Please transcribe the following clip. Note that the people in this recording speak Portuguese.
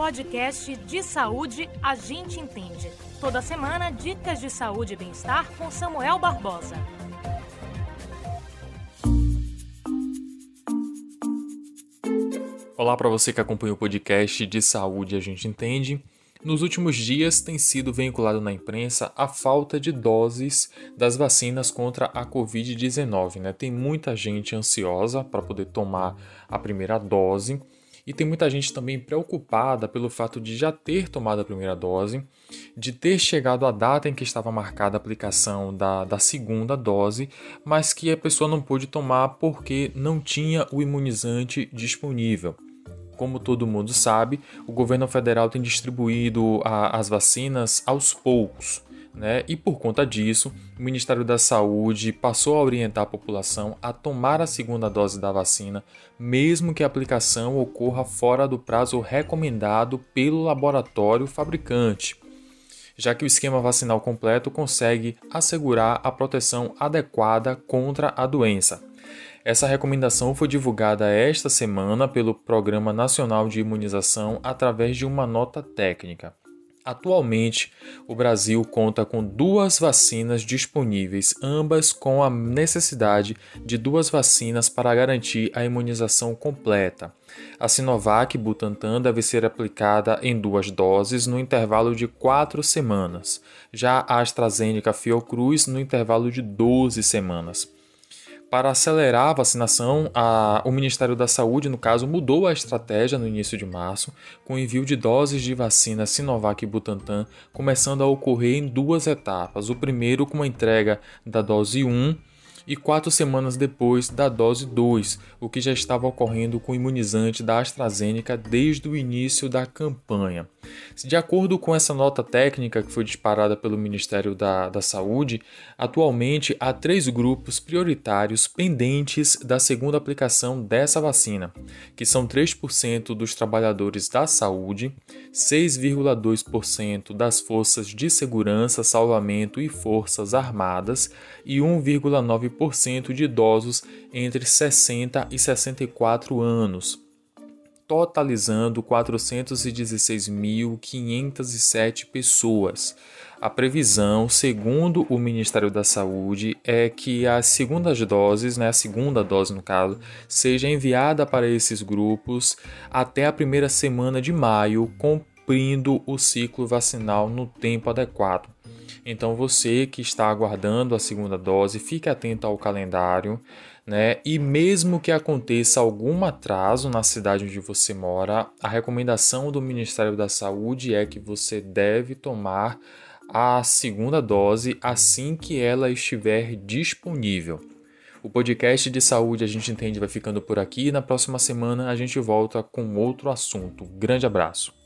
podcast de saúde A Gente Entende. Toda semana, dicas de saúde e bem-estar com Samuel Barbosa. Olá para você que acompanha o podcast de saúde A Gente Entende. Nos últimos dias tem sido veiculado na imprensa a falta de doses das vacinas contra a Covid-19. Né? Tem muita gente ansiosa para poder tomar a primeira dose e tem muita gente também preocupada pelo fato de já ter tomado a primeira dose, de ter chegado a data em que estava marcada a aplicação da, da segunda dose, mas que a pessoa não pôde tomar porque não tinha o imunizante disponível como todo mundo sabe, o governo federal tem distribuído a, as vacinas aos poucos. Né? E por conta disso, o Ministério da Saúde passou a orientar a população a tomar a segunda dose da vacina, mesmo que a aplicação ocorra fora do prazo recomendado pelo laboratório fabricante, já que o esquema vacinal completo consegue assegurar a proteção adequada contra a doença. Essa recomendação foi divulgada esta semana pelo Programa Nacional de Imunização através de uma nota técnica. Atualmente, o Brasil conta com duas vacinas disponíveis, ambas com a necessidade de duas vacinas para garantir a imunização completa. A Sinovac Butantan deve ser aplicada em duas doses no intervalo de quatro semanas, já a AstraZeneca Fiocruz no intervalo de 12 semanas. Para acelerar a vacinação, a, o Ministério da Saúde, no caso, mudou a estratégia no início de março, com o envio de doses de vacina Sinovac e Butantan começando a ocorrer em duas etapas. O primeiro com a entrega da dose 1 e quatro semanas depois da dose 2, o que já estava ocorrendo com o imunizante da AstraZeneca desde o início da campanha. De acordo com essa nota técnica que foi disparada pelo Ministério da, da Saúde, atualmente há três grupos prioritários pendentes da segunda aplicação dessa vacina, que são 3% dos trabalhadores da saúde, 6,2% das forças de segurança, salvamento e forças armadas e 1,9% de idosos entre 60 e 64 anos totalizando 416.507 pessoas. A previsão, segundo o Ministério da Saúde, é que as segundas doses, né, a segunda dose no caso, seja enviada para esses grupos até a primeira semana de maio, cumprindo o ciclo vacinal no tempo adequado. Então você que está aguardando a segunda dose, fique atento ao calendário, né? E mesmo que aconteça algum atraso na cidade onde você mora, a recomendação do Ministério da Saúde é que você deve tomar a segunda dose assim que ela estiver disponível. O podcast de saúde a gente entende vai ficando por aqui na próxima semana a gente volta com outro assunto. Grande abraço.